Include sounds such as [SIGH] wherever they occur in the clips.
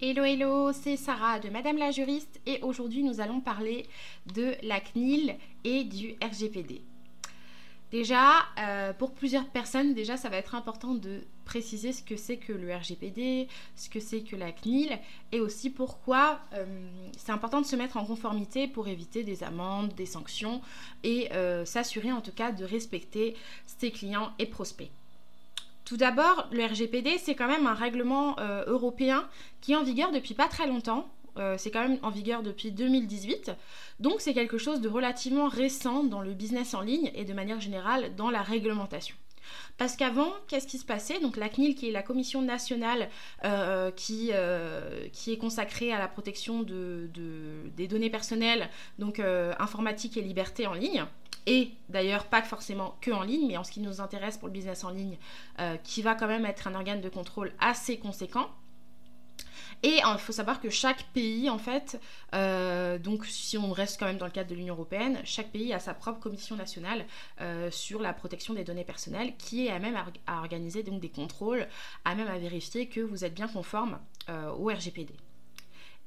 Hello hello, c'est Sarah de Madame la juriste et aujourd'hui nous allons parler de la CNIL et du RGPD. Déjà, euh, pour plusieurs personnes, déjà ça va être important de préciser ce que c'est que le RGPD, ce que c'est que la CNIL et aussi pourquoi euh, c'est important de se mettre en conformité pour éviter des amendes, des sanctions et euh, s'assurer en tout cas de respecter ses clients et prospects. Tout d'abord, le RGPD, c'est quand même un règlement euh, européen qui est en vigueur depuis pas très longtemps. Euh, c'est quand même en vigueur depuis 2018. Donc c'est quelque chose de relativement récent dans le business en ligne et de manière générale dans la réglementation. Parce qu'avant, qu'est-ce qui se passait? Donc la CNIL, qui est la commission nationale euh, qui, est consacrée à la protection de, des données personnelles, donc informatique et liberté en ligne, et d'ailleurs pas forcément que en ligne, mais en ce qui nous intéresse pour le business en ligne, euh, qui va quand même être un organe de contrôle assez conséquent. Et il faut savoir que chaque pays, en fait, euh, donc si on reste quand même dans le cadre de l'Union européenne, chaque pays a sa propre commission nationale euh, sur la protection des données personnelles qui est à même à, organiser donc des contrôles, à même à vérifier que vous êtes bien conforme au RGPD.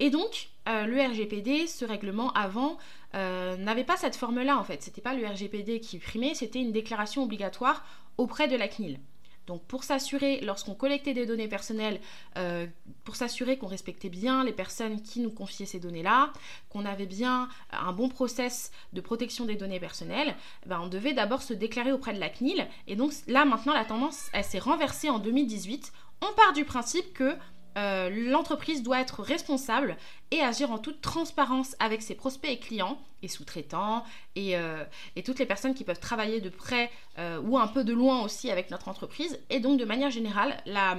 Et donc, euh, le RGPD, ce règlement avant, euh, n'avait pas cette forme-là en fait. C'était pas le RGPD qui primait, c'était une déclaration obligatoire auprès de la CNIL. Donc pour s'assurer, lorsqu'on collectait des données personnelles, euh, pour s'assurer qu'on respectait bien les personnes qui nous confiaient ces données-là, qu'on avait bien un bon process de protection des données personnelles, ben on devait d'abord se déclarer auprès de la CNIL. Et donc là maintenant la tendance, elle s'est renversée en 2018. On part du principe que euh, l'entreprise doit être responsable et agir en toute transparence avec ses prospects et clients et sous-traitants et, euh, toutes les personnes qui peuvent travailler de près euh, ou un peu de loin aussi avec notre entreprise. Et donc de manière générale, la,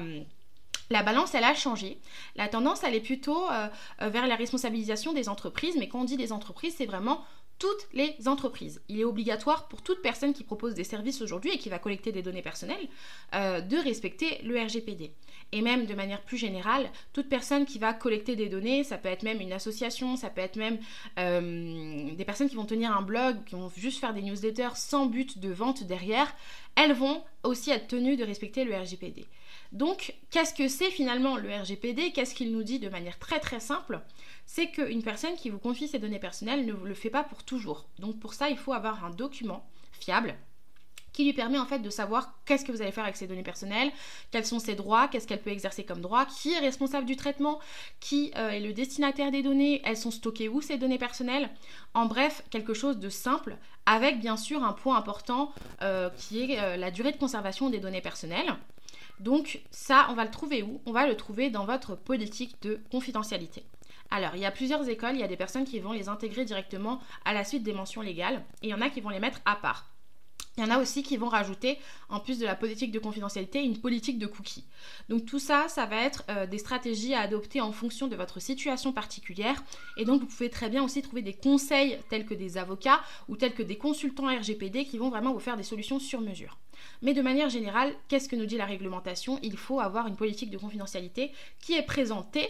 la balance, elle a changé. La tendance, elle est plutôt vers la responsabilisation des entreprises. Mais quand on dit des entreprises, c'est vraiment toutes les entreprises. Il est obligatoire pour toute personne qui propose des services aujourd'hui et qui va collecter des données personnelles euh, de respecter le RGPD. Et même de manière plus générale, toute personne qui va collecter des données, ça peut être même une association, ça peut être même euh, des personnes qui vont tenir un blog, qui vont juste faire des newsletters sans but de vente derrière, elles vont aussi être tenues de respecter le RGPD. Donc, qu'est-ce que c'est finalement le RGPD Qu'est-ce qu'il nous dit de manière très très simple? C'est qu'une personne qui vous confie ses données personnelles ne vous le fait pas pour toujours. Donc pour ça, il faut avoir un document fiable qui lui permet en fait de savoir qu'est-ce que vous allez faire avec ces données personnelles, quels sont ses droits, qu'est-ce qu'elle peut exercer comme droit, qui est responsable du traitement, qui euh, est le destinataire des données, elles sont stockées où ces données personnelles? En bref, quelque chose de simple, avec bien sûr un point important euh, qui est euh, la durée de conservation des données personnelles. Donc ça, on va le trouver où? On va le trouver dans votre politique de confidentialité. Alors, il y a plusieurs écoles, il y a des personnes qui vont les intégrer directement à la suite des mentions légales, et il y en a qui vont les mettre à part. Il y en a aussi qui vont rajouter, en plus de la politique de confidentialité, une politique de cookies. Donc tout ça, ça va être euh, des stratégies à adopter en fonction de votre situation particulière. Et donc vous pouvez très bien aussi trouver des conseils tels que des avocats ou tels que des consultants RGPD qui vont vraiment vous faire des solutions sur mesure. Mais de manière générale, qu'est-ce que nous dit la réglementation? Il faut avoir une politique de confidentialité qui est présentée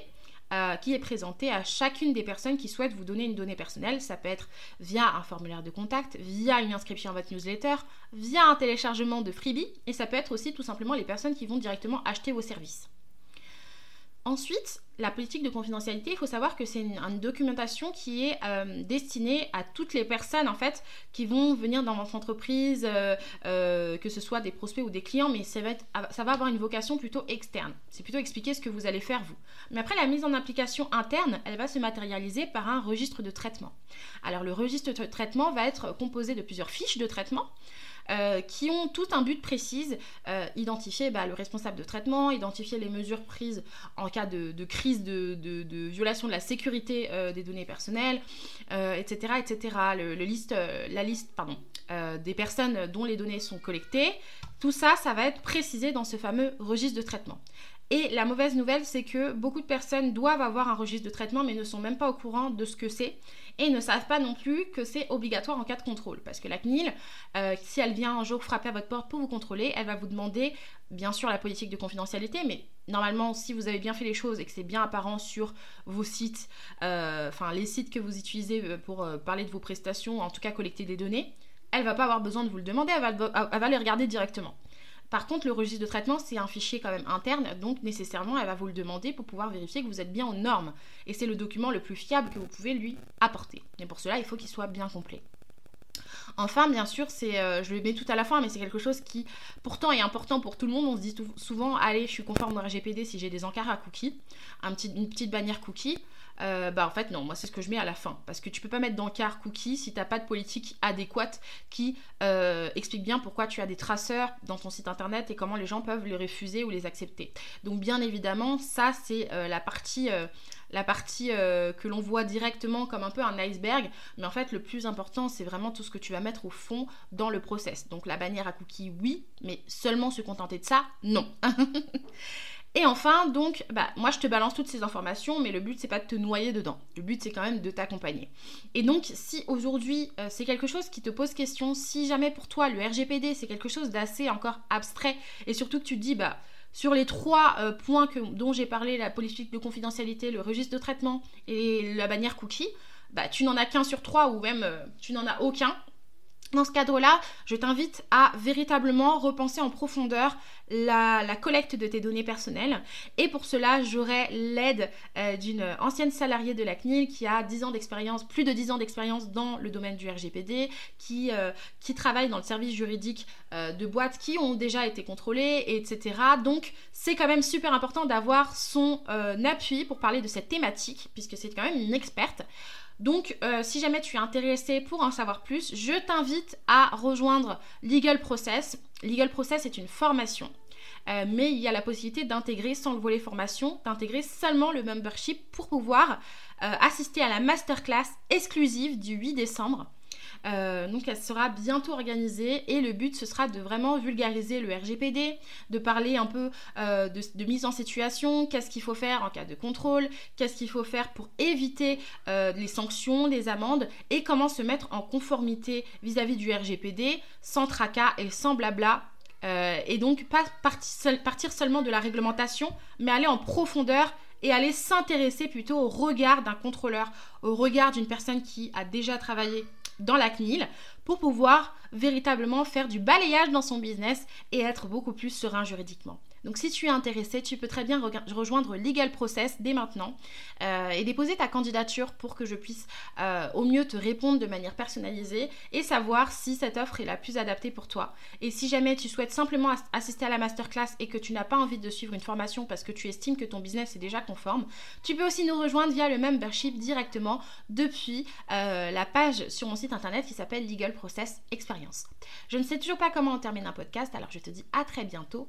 euh, qui est présentée à chacune des personnes qui souhaitent vous donner une donnée personnelle. Ça peut être via un formulaire de contact, via une inscription à votre newsletter, via un téléchargement de freebie, et ça peut être aussi tout simplement les personnes qui vont directement acheter vos services. Ensuite, la politique de confidentialité, il faut savoir que c'est une, documentation qui est euh, destinée à toutes les personnes en fait qui vont venir dans votre entreprise, euh, euh, que ce soit des prospects ou des clients, mais ça va, ça va avoir une vocation plutôt externe. C'est plutôt expliquer ce que vous allez faire vous. Mais après, la mise en application interne, elle va se matérialiser par un registre de traitement. Alors le registre de traitement va être composé de plusieurs fiches de traitement. Euh, qui ont tout un but précis, euh, identifier bah, le responsable de traitement, identifier les mesures prises en cas de, crise de, violation de la sécurité euh, des données personnelles, etc. etc. Le, liste, la liste pardon, des personnes dont les données sont collectées, tout ça, ça va être précisé dans ce fameux registre de traitement. Et la mauvaise nouvelle, c'est que beaucoup de personnes doivent avoir un registre de traitement, mais ne sont même pas au courant de ce que c'est et ne savent pas non plus que c'est obligatoire en cas de contrôle. Parce que la CNIL, euh, si elle vient un jour frapper à votre porte pour vous contrôler, elle va vous demander, bien sûr, la politique de confidentialité, mais normalement, si vous avez bien fait les choses et que c'est bien apparent sur vos sites, euh, enfin les sites que vous utilisez euh, pour parler de vos prestations, en tout cas collecter des données, elle va pas avoir besoin de vous le demander, elle va, elle va les regarder directement. Par contre, le registre de traitement, c'est un fichier quand même interne, donc nécessairement, elle va vous le demander pour pouvoir vérifier que vous êtes bien aux normes. Et c'est le document le plus fiable que vous pouvez lui apporter. Et pour cela, il faut qu'il soit bien complet. Enfin, bien sûr, c'est, euh, je le mets tout à la fin, mais c'est quelque chose qui pourtant est important pour tout le monde. On se dit souvent, allez, je suis conforme au RGPD si j'ai des encarts à cookies, une petite bannière cookie. Euh, bah en fait non, moi c'est ce que je mets à la fin. Parce que tu peux pas mettre d'encart cookie si t'as pas de politique adéquate qui euh, explique bien pourquoi tu as des traceurs dans ton site internet et comment les gens peuvent les refuser ou les accepter. Donc bien évidemment, ça c'est la partie la partie euh, que l'on voit directement comme un peu un iceberg, mais en fait le plus important c'est vraiment tout ce que tu vas mettre au fond dans le process. Donc la bannière à cookies oui, mais seulement se contenter de ça, non. [LAUGHS] Et enfin, donc, bah, moi je te balance toutes ces informations, mais le but c'est pas de te noyer dedans. Le but c'est quand même de t'accompagner. Et donc, si aujourd'hui euh, c'est quelque chose qui te pose question, si jamais pour toi le RGPD c'est quelque chose d'assez encore abstrait, et surtout que tu te dis, bah, sur les trois euh, points dont j'ai parlé, la politique de confidentialité, le registre de traitement et la bannière cookie, bah, tu n'en as qu'un sur trois ou même euh, tu n'en as aucun. Dans ce cadre-là, je t'invite à véritablement repenser en profondeur la, collecte de tes données personnelles. Et pour cela, j'aurai l'aide euh, d'une ancienne salariée de la CNIL qui a 10 ans d'expérience, plus de 10 ans d'expérience dans le domaine du RGPD, qui, euh, qui travaille dans le service juridique euh, de boîtes qui ont déjà été contrôlées, etc. Donc, c'est quand même super important d'avoir son appui pour parler de cette thématique, puisque c'est quand même une experte. Donc, euh, si jamais tu es intéressé pour en savoir plus, je t'invite à rejoindre Legal Process. Legal Process est une formation. Euh, mais il y a la possibilité d'intégrer sans le volet formation, d'intégrer seulement le membership pour pouvoir euh, assister à la masterclass exclusive du 8 décembre euh, donc elle sera bientôt organisée et le but ce sera de vraiment vulgariser le RGPD, de parler un peu euh, de, mise en situation, qu'est-ce qu'il faut faire en cas de contrôle, qu'est-ce qu'il faut faire pour éviter euh, les sanctions, les amendes et comment se mettre en conformité vis-à-vis du RGPD sans tracas et sans blabla. et donc pas partir seulement de la réglementation, mais aller en profondeur et aller s'intéresser plutôt au regard d'un contrôleur, au regard d'une personne qui a déjà travaillé dans la CNIL pour pouvoir véritablement faire du balayage dans son business et être beaucoup plus serein juridiquement. Donc si tu es intéressé, tu peux très bien rejoindre Legal Process dès maintenant euh, et déposer ta candidature pour que je puisse euh, au mieux te répondre de manière personnalisée et savoir si cette offre est la plus adaptée pour toi. Et si jamais tu souhaites simplement assister à la masterclass et que tu n'as pas envie de suivre une formation parce que tu estimes que ton business est déjà conforme, tu peux aussi nous rejoindre via le membership directement depuis euh, la page sur mon site internet qui s'appelle Legal Process Experience. Je ne sais toujours pas comment on termine un podcast, alors je te dis à très bientôt